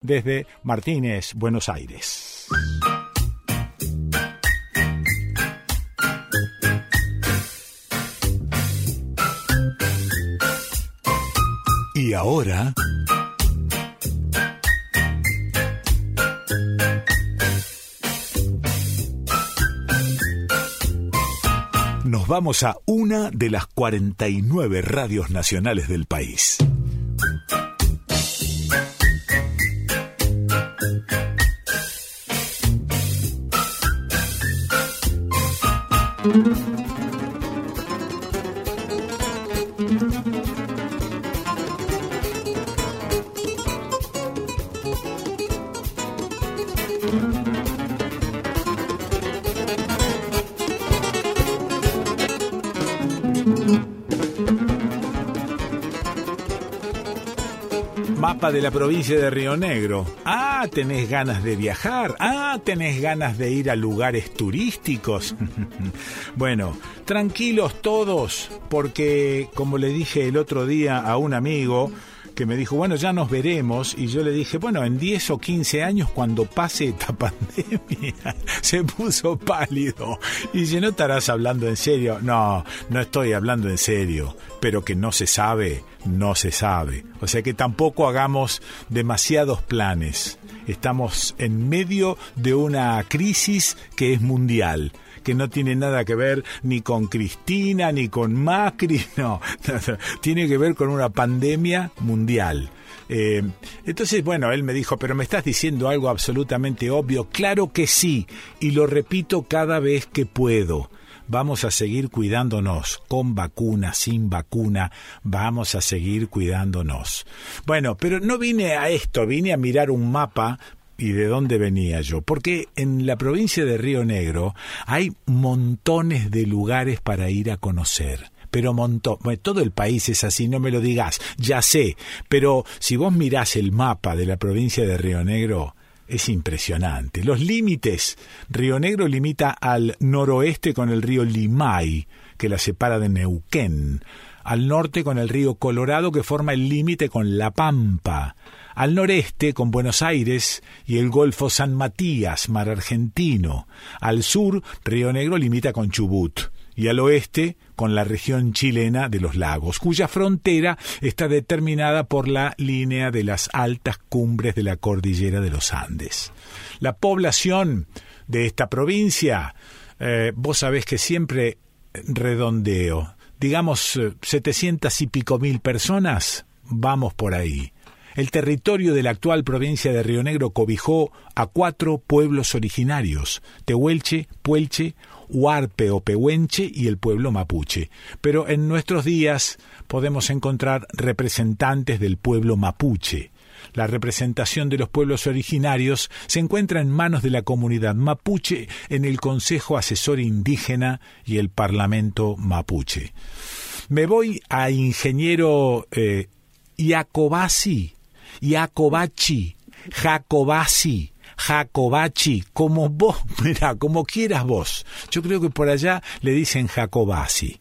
desde Martínez, Buenos Aires. Y ahora... Nos vamos a una de las 49 radios nacionales del país. De la provincia de Río Negro. Ah, tenés ganas de viajar. Ah, tenés ganas de ir a lugares turísticos. bueno, tranquilos todos, porque como le dije el otro día a un amigo, que me dijo, bueno, ya nos veremos, y yo le dije, bueno, en 10 o 15 años, cuando pase esta pandemia, se puso pálido. Y si no estarás hablando en serio, no, no estoy hablando en serio, pero que no se sabe, no se sabe. O sea que tampoco hagamos demasiados planes. Estamos en medio de una crisis que es mundial que no tiene nada que ver ni con Cristina, ni con Macri, no, tiene que ver con una pandemia mundial. Eh, entonces, bueno, él me dijo, pero me estás diciendo algo absolutamente obvio. Claro que sí, y lo repito cada vez que puedo. Vamos a seguir cuidándonos, con vacuna, sin vacuna, vamos a seguir cuidándonos. Bueno, pero no vine a esto, vine a mirar un mapa y de dónde venía yo. Porque en la provincia de Río Negro hay montones de lugares para ir a conocer pero montón. todo el país es así, no me lo digas, ya sé, pero si vos mirás el mapa de la provincia de Río Negro, es impresionante. Los límites. Río Negro limita al noroeste con el río Limay, que la separa de Neuquén, al norte con el río Colorado, que forma el límite con La Pampa, al noreste con Buenos Aires y el Golfo San Matías, mar argentino, al sur Río Negro limita con Chubut y al oeste con la región chilena de los lagos, cuya frontera está determinada por la línea de las altas cumbres de la cordillera de los Andes. La población de esta provincia, eh, vos sabés que siempre redondeo, digamos eh, setecientas y pico mil personas, vamos por ahí. El territorio de la actual provincia de Río Negro cobijó a cuatro pueblos originarios, Tehuelche, Puelche, Huarpe o Pehuenche y el pueblo mapuche. Pero en nuestros días podemos encontrar representantes del pueblo mapuche. La representación de los pueblos originarios se encuentra en manos de la comunidad mapuche en el Consejo Asesor Indígena y el Parlamento mapuche. Me voy a ingeniero eh, Iacobasi, Iacobachi, Jacobasi, Jacobachi, como vos, mira, como quieras vos. Yo creo que por allá le dicen Jacobasi.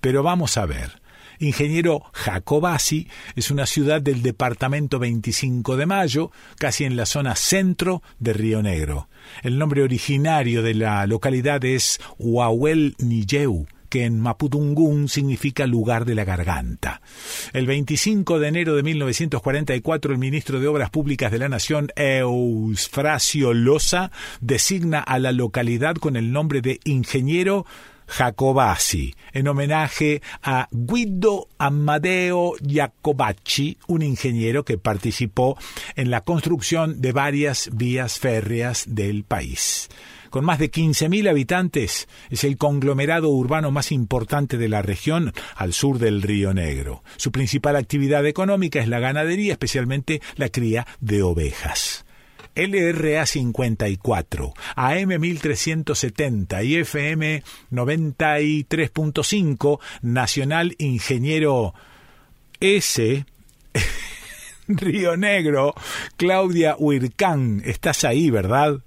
Pero vamos a ver. Ingeniero Jacobasi es una ciudad del departamento 25 de Mayo, casi en la zona centro de Río Negro. El nombre originario de la localidad es Huahuel Niyeu, que en Mapudungún significa lugar de la garganta. El 25 de enero de 1944, el ministro de Obras Públicas de la Nación, Eusfrasio Loza, designa a la localidad con el nombre de Ingeniero Jacobasi, en homenaje a Guido Amadeo Jacobacci, un ingeniero que participó en la construcción de varias vías férreas del país. Con más de 15.000 habitantes, es el conglomerado urbano más importante de la región al sur del Río Negro. Su principal actividad económica es la ganadería, especialmente la cría de ovejas. LRA 54, AM 1370 y FM 93.5, Nacional Ingeniero S. Río Negro, Claudia Huircán, estás ahí, ¿verdad?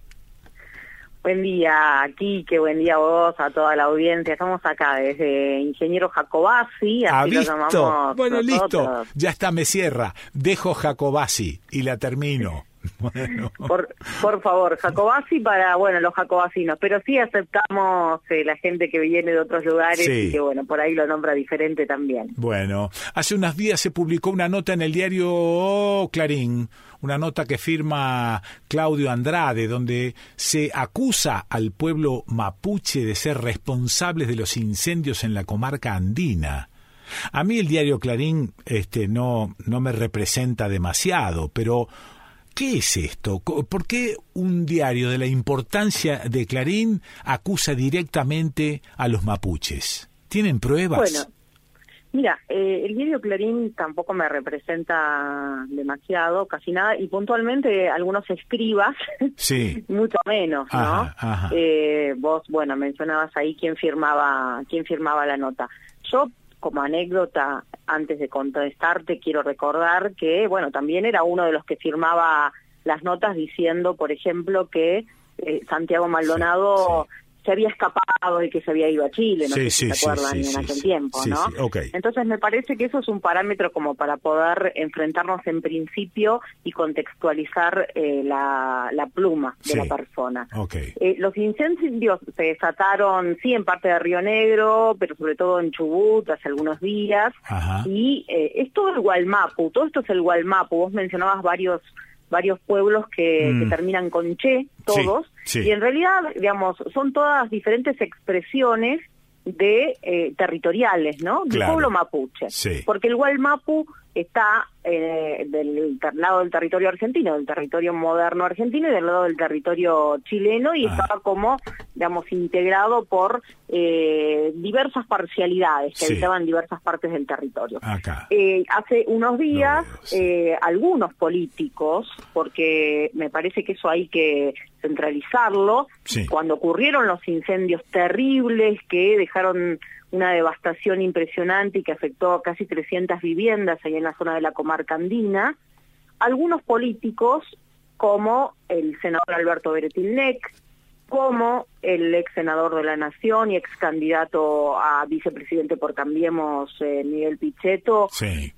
Buen día, aquí, que buen día a vos, a toda la audiencia. Estamos acá desde Ingeniero Jacobasi. ¿Ha visto? Bueno, listo. Ya está, me cierra. Dejo Jacobasi y la termino. Bueno. Por, por favor, Jacobasi para, bueno, los jacobasinos, pero sí aceptamos eh, la gente que viene de otros lugares y que, bueno, por ahí lo nombra diferente también. Bueno, hace unos días se publicó una nota en el diario Clarín, una nota que firma Claudio Andrade, donde se acusa al pueblo mapuche de ser responsables de los incendios en la comarca andina. A mí el diario Clarín este, no, no me representa demasiado, pero ¿qué es esto? ¿Por qué un diario de la importancia de Clarín acusa directamente a los mapuches? ¿Tienen pruebas? Bueno, mira, eh, el diario Clarín tampoco me representa demasiado, casi nada, y puntualmente algunos escribas, sí. mucho menos, ¿no? Eh, vos, bueno, mencionabas ahí quién firmaba, quién firmaba la nota. Yo como anécdota, antes de contestarte, quiero recordar que, bueno, también era uno de los que firmaba las notas diciendo, por ejemplo, que eh, Santiago Maldonado se había escapado y que se había ido a Chile, no sé si se acuerdan en aquel tiempo, ¿no? Entonces me parece que eso es un parámetro como para poder enfrentarnos en principio y contextualizar eh, la, pluma de la persona. Eh, los incendios se desataron, sí, en parte de Río Negro, pero sobre todo en Chubut hace algunos días, y eh, es todo el Gualmapu, todo esto es el Gualmapu, vos mencionabas varios varios pueblos que, mm. terminan con che, todos, y en realidad, digamos, son todas diferentes expresiones de eh, territoriales, ¿no? Del pueblo mapuche. Porque el Gualmapu está eh, del, lado del territorio argentino, del territorio moderno argentino y del lado del territorio chileno y estaba como, digamos, integrado por eh, diversas parcialidades que habitaban diversas partes del territorio. Eh, hace unos días, algunos políticos, porque me parece que eso hay que centralizarlo, cuando ocurrieron los incendios terribles que dejaron una devastación impresionante y que afectó a casi 300 viviendas ahí en la zona de la comarca andina. Algunos políticos, como el senador Alberto Beretilnec, como el ex senador de la Nación y ex candidato a vicepresidente por Cambiemos, eh, Miguel Pichetto,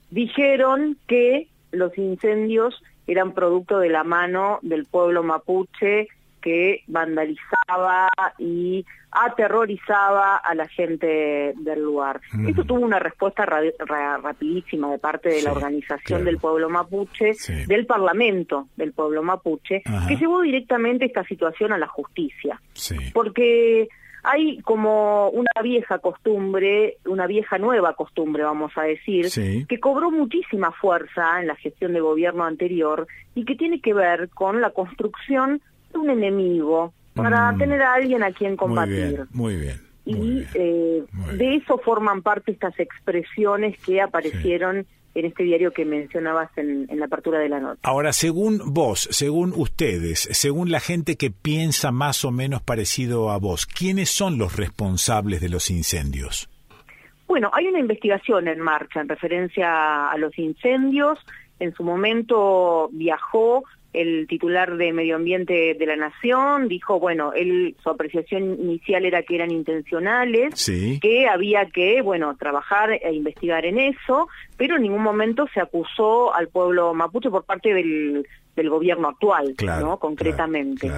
dijeron que los incendios eran producto de la mano del pueblo mapuche que vandalizaba y aterrorizaba a la gente del lugar. Esto tuvo una respuesta rapidísima de parte de la organización del pueblo mapuche, del parlamento del pueblo mapuche, que llevó directamente esta situación a la justicia. Porque hay como una vieja costumbre, una vieja nueva costumbre, vamos a decir, que cobró muchísima fuerza en la gestión de gobierno anterior y que tiene que ver con la construcción un enemigo, para mm. tener a alguien a quien combatir. Muy bien. y eh, de eso forman parte estas expresiones que aparecieron en este diario que mencionabas en, la apertura de la nota. Ahora, según vos, según ustedes, según la gente que piensa más o menos parecido a vos, ¿quiénes son los responsables de los incendios? Bueno, hay una investigación en marcha en referencia a los incendios. En su momento viajó el titular de Medio Ambiente de la Nación dijo, bueno, él su apreciación inicial era que eran intencionales, que había que, bueno, trabajar e investigar en eso, pero en ningún momento se acusó al pueblo mapuche por parte del, del gobierno actual, ¿no? Concretamente.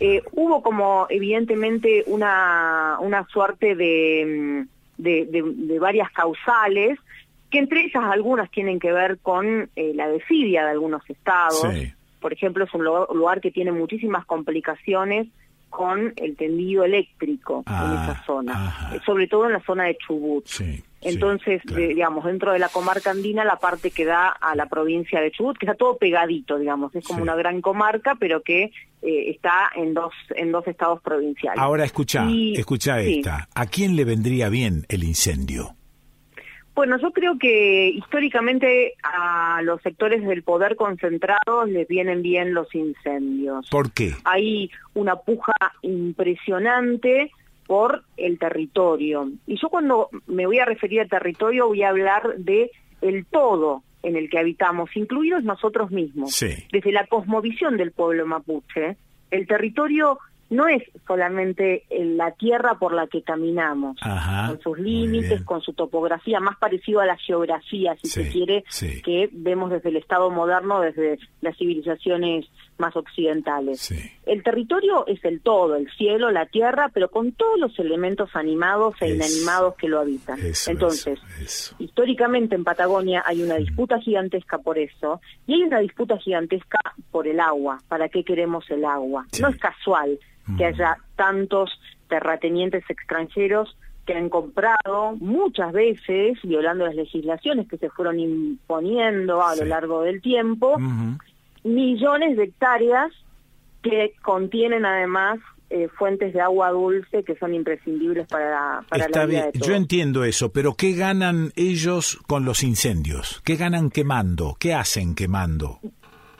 Eh, hubo como evidentemente una, una suerte de, de, de, varias causales, que entre ellas algunas tienen que ver con eh, la desidia de algunos estados, por ejemplo, es un lugar que tiene muchísimas complicaciones con el tendido eléctrico en ah, esa zona, eh, sobre todo en la zona de Chubut. Entonces, digamos, dentro de la comarca andina, la parte que da a la provincia de Chubut, que está todo pegadito, digamos, es como una gran comarca, pero que eh, está en dos en dos estados provinciales. Ahora escucha, escucha esta. ¿A quién le vendría bien el incendio? Bueno, yo creo que históricamente a los sectores del poder concentrados les vienen bien los incendios. ¿Por qué? Hay una puja impresionante por el territorio. Y yo cuando me voy a referir al territorio voy a hablar de el todo en el que habitamos, incluidos nosotros mismos. Desde la cosmovisión del pueblo mapuche, el territorio no es solamente la tierra por la que caminamos, con sus límites, con su topografía, más parecido a la geografía, si se quiere, que vemos desde el Estado moderno, desde las civilizaciones más occidentales. El territorio es el todo, el cielo, la tierra, pero con todos los elementos animados e inanimados que lo habitan. Entonces, históricamente en Patagonia hay una disputa gigantesca por eso y hay una disputa gigantesca por el agua. ¿Para qué queremos el agua? No es casual que haya tantos terratenientes extranjeros que han comprado muchas veces, violando las legislaciones que se fueron imponiendo a lo largo del tiempo, millones de hectáreas que contienen además eh, fuentes de agua dulce que son imprescindibles para, para la vida Yo entiendo eso, pero ¿qué ganan ellos con los incendios? ¿Qué ganan quemando? ¿Qué hacen quemando?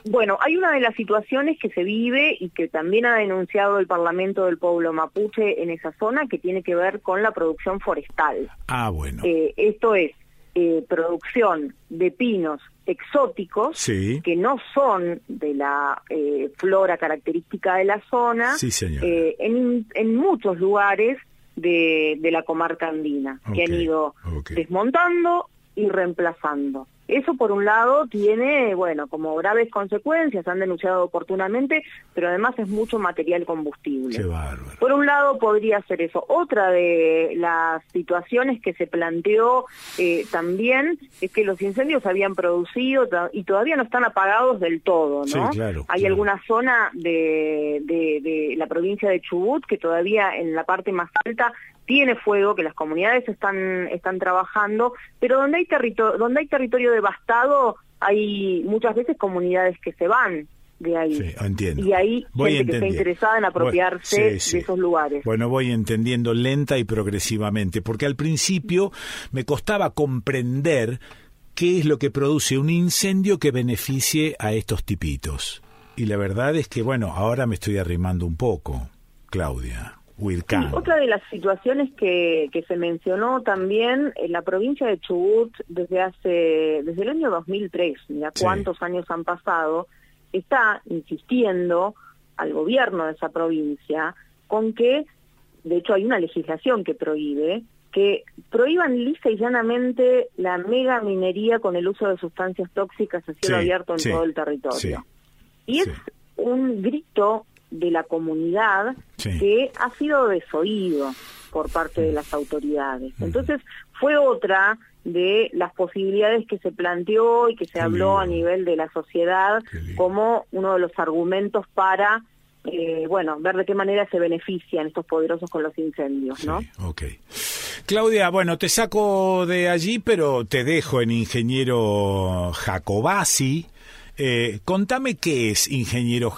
Bueno, hay una de las situaciones que se vive y que también ha denunciado el Parlamento del Pueblo Mapuche en esa zona que tiene que ver con la producción forestal. Ah, bueno. Eh, esto es eh, producción de pinos exóticos que no son de la eh, flora característica de la zona en, en, muchos lugares de, de la comarca andina que han ido desmontando y reemplazando. Eso por un lado tiene, bueno, como graves consecuencias, han denunciado oportunamente, pero además es mucho material combustible. Qué bárbaro. Por un lado podría ser eso. Otra de las situaciones que se planteó eh, también es que los incendios habían producido y todavía no están apagados del todo, ¿no? claro, Hay alguna zona de, de, de la provincia de Chubut que todavía en la parte más alta tiene fuego, que las comunidades están, están trabajando, pero donde hay, territorio, donde hay territorio devastado hay muchas veces comunidades que se van de ahí. Sí, entiendo. Y hay gente que está interesada en apropiarse de esos lugares. Bueno, voy entendiendo lenta y progresivamente, porque al principio me costaba comprender qué es lo que produce un incendio que beneficie a estos tipitos. Y la verdad es que, bueno, ahora me estoy arrimando un poco, Claudia otra de las situaciones que, que se mencionó también en la provincia de Chubut desde hace desde el año 2003, mira cuántos años han pasado, está insistiendo al gobierno de esa provincia con que, de hecho hay una legislación que prohíbe, que prohíban lisa y llanamente la mega minería con el uso de sustancias tóxicas a cielo abierto en todo el territorio. Y es un grito de la comunidad que ha sido desoído por parte de las autoridades. Entonces, fue otra de las posibilidades que se planteó y que se habló a nivel de la sociedad como uno de los argumentos para, eh, bueno, ver de qué manera se benefician estos poderosos con los incendios, ¿no? Claudia, bueno, te saco de allí, pero te dejo en ingeniero Jacobasi eh, contame qué es Ingeniero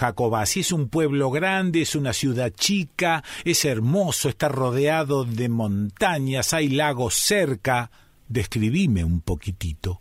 Si ¿Es un pueblo grande? ¿Es una ciudad chica? ¿Es hermoso? ¿Está rodeado de montañas? ¿Hay lagos cerca? Describime un poquitito.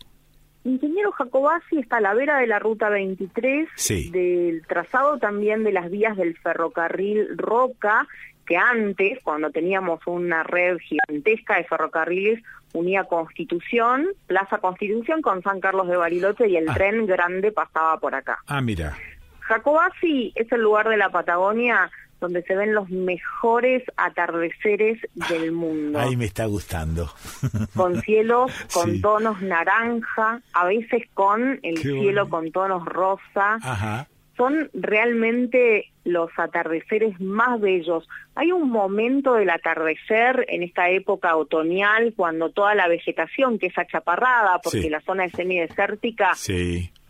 Ingeniero Jacobasi está a la vera de la ruta 23, del trazado también de las vías del ferrocarril Roca, que antes, cuando teníamos una red gigantesca de ferrocarriles, unía Constitución, Plaza Constitución con San Carlos de Bariloche y el ah. tren grande pasaba por acá. Ah, mira. Jacobasi es el lugar de la Patagonia donde se ven los mejores atardeceres del mundo. Ahí me está gustando. Con cielos con tonos naranja, a veces con el cielo con tonos rosa. Ajá son realmente los atardeceres más bellos. Hay un momento del atardecer en esta época otoñal cuando toda la vegetación que es achaparrada, porque la zona es semidesértica,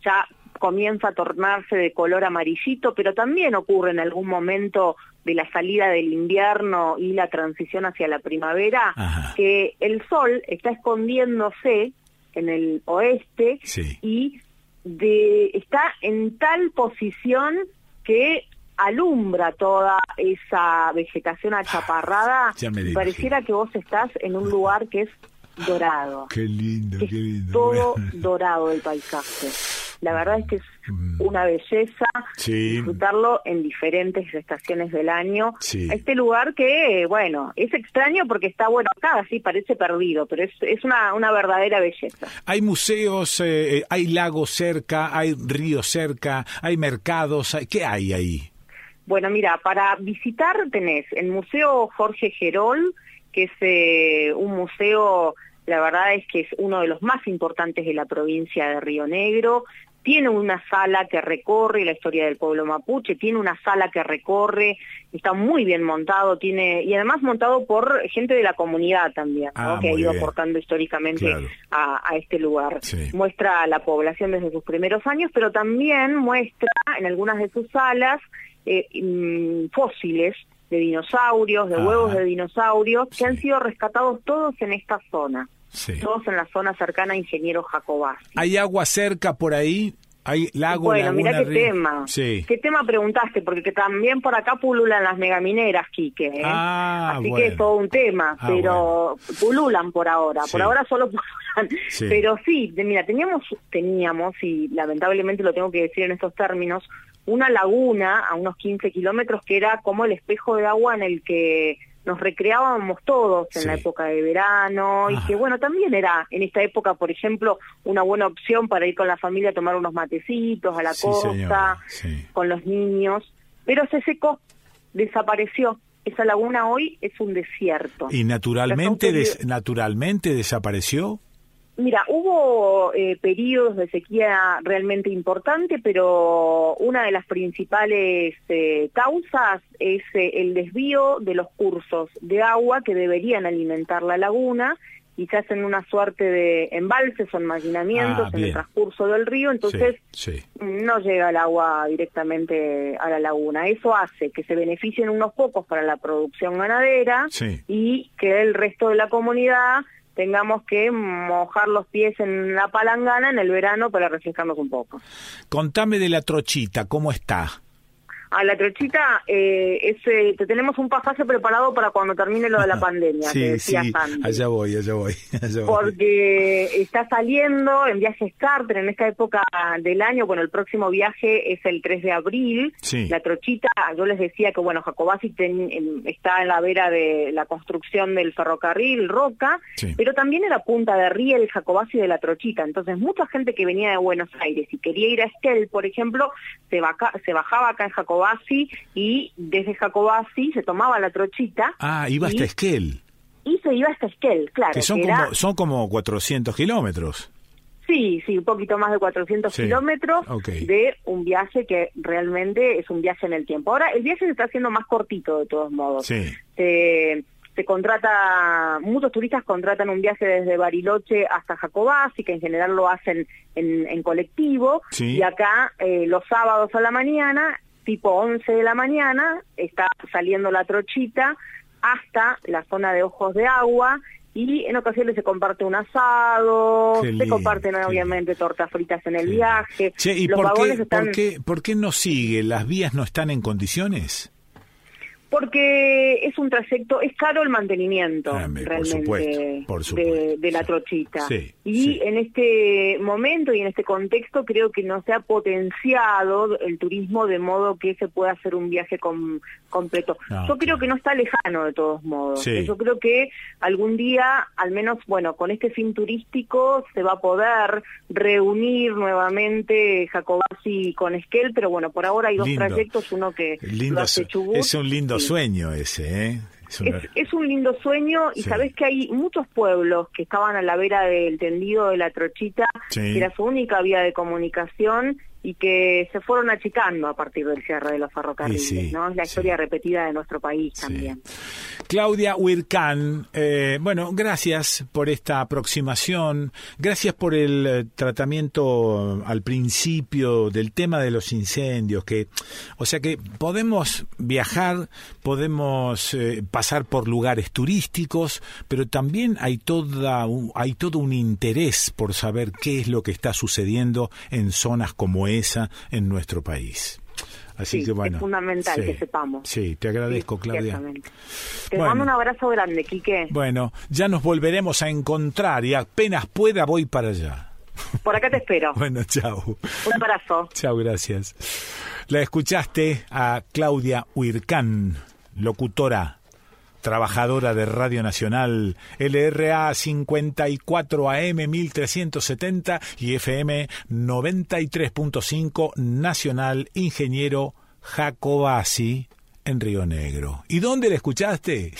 ya comienza a tornarse de color amarillito, pero también ocurre en algún momento de la salida del invierno y la transición hacia la primavera, que el sol está escondiéndose en el oeste y de está en tal posición que alumbra toda esa vegetación achaparrada, pareciera que vos estás en un lugar que es dorado. Qué lindo, qué lindo. Todo dorado el paisaje. La verdad es que es mm. una belleza disfrutarlo en diferentes estaciones del año. Este lugar que, bueno, es extraño porque está, bueno, acá así parece perdido, pero es, es una, una verdadera belleza. Hay museos, eh, eh, hay lagos cerca, hay ríos cerca, hay mercados, ¿qué hay ahí? Bueno, mira, para visitar tenés el Museo Jorge Gerol, que es eh, un museo la verdad es que es uno de los más importantes de la provincia de Río Negro, tiene una sala que recorre la historia del pueblo mapuche, tiene una sala que recorre, está muy bien montado, tiene y además montado por gente de la comunidad también, ah, que ha ido aportando históricamente a, este lugar. Muestra la población desde sus primeros años, pero también muestra en algunas de sus salas eh, mm, fósiles de dinosaurios, de huevos de dinosaurios, que han sido rescatados todos en esta zona. Todos en la zona cercana a Ingeniero Jacobás. ¿Hay agua cerca por ahí? ¿Hay lago, Bueno, mira qué tema. ¿Qué tema preguntaste? Porque que también por acá pululan las megamineras, Quique. ¿eh? Ah, Así que es todo un tema, ah, pero pululan por ahora. Por ahora solo pululan. Pero sí, mira, teníamos, teníamos, y lamentablemente lo tengo que decir en estos términos, una laguna a unos 15 kilómetros que era como el espejo de agua en el que nos recreábamos todos en la época de verano y que bueno, también era en esta época, por ejemplo, una buena opción para ir con la familia a tomar unos matecitos a la costa, con los niños, pero se secó, desapareció. Esa laguna hoy es un desierto. ¿Y naturalmente, naturalmente desapareció? Mira, hubo eh, periodos de sequía realmente importante, pero una de las principales eh, causas es eh, el desvío de los cursos de agua que deberían alimentar la laguna. Y se hacen una suerte de embalses o enmaginamientos ah, en el transcurso del río, entonces no llega el agua directamente a la laguna. Eso hace que se beneficien unos pocos para la producción ganadera y que el resto de la comunidad tengamos que mojar los pies en la palangana en el verano para refrescarnos un poco. Contame de la trochita, ¿cómo está? A la trochita, eh, eh, te tenemos un pasaje preparado para cuando termine lo de la pandemia. sí, sí, allá voy, allá voy, Porque está saliendo en viajes charter en esta época del año. Bueno, el próximo viaje es el 3 de abril. La trochita, yo les decía que, bueno, Jacobasi está en la vera de la construcción del ferrocarril Roca, pero también en la punta de Riel, Jacobasi de la trochita. Entonces, mucha gente que venía de Buenos Aires y quería ir a Estel, por ejemplo, se, se bajaba acá en Jacobasi y desde Jacobasi se tomaba la trochita. Ah, iba hasta Esquel. Y se iba hasta Esquel, claro. Que son, como, son como 400 kilómetros. Sí, sí, un poquito más de 400 kilómetros de un viaje que realmente es un viaje en el tiempo. Ahora, el viaje se está haciendo más cortito de todos modos. Sí. se contrata, muchos turistas contratan un viaje desde Bariloche hasta Jacobasi, que en general lo hacen en, colectivo, y acá eh, los sábados a la mañana tipo 11 de la mañana, está saliendo la trochita hasta la zona de ojos de agua y en ocasiones se comparte un asado, se comparten obviamente tortas fritas en el viaje. ¿y por, qué, por qué no sigue? ¿Las vías no están en condiciones? Porque es un trayecto, es caro el mantenimiento ah, realmente De, la trochita. y en este momento y en este contexto creo que no se ha potenciado el turismo de modo que se pueda hacer un viaje completo. Ah, Yo creo que no está lejano de todos modos. Yo creo que algún día, al menos, bueno, con este fin turístico se va a poder reunir nuevamente Jacobasi con Esquel, pero bueno, por ahora hay dos trayectos, uno que lo hace Chubut. Es un lindo sueño ese, ¿eh? Es, un lindo sueño y sabes que hay muchos pueblos que estaban a la vera del tendido de la trochita, que era su única vía de comunicación y que se fueron achicando a partir del cierre de los ferrocarriles, ¿no? Es la historia repetida de nuestro país también. Claudia Huircán, eh, bueno, gracias por esta aproximación, gracias por el eh, tratamiento al principio del tema de los incendios, que, o sea que podemos viajar, podemos eh, pasar por lugares turísticos, pero también hay toda, hay todo un interés por saber qué es lo que está sucediendo en zonas como esa en nuestro país. Así que bueno. Es fundamental que sepamos. Sí, te agradezco, Claudia. Te mando un abrazo grande, Quique. Bueno, ya nos volveremos a encontrar y apenas pueda voy para allá. Por acá te espero. bueno, chao. Un abrazo. Chao, gracias. La escuchaste a Claudia Huircán, locutora trabajadora de Radio Nacional, LRA 54 AM 1370 y FM 93.5 Nacional Ingeniero Jacobasi en Río Negro. ¿Y dónde la escuchaste?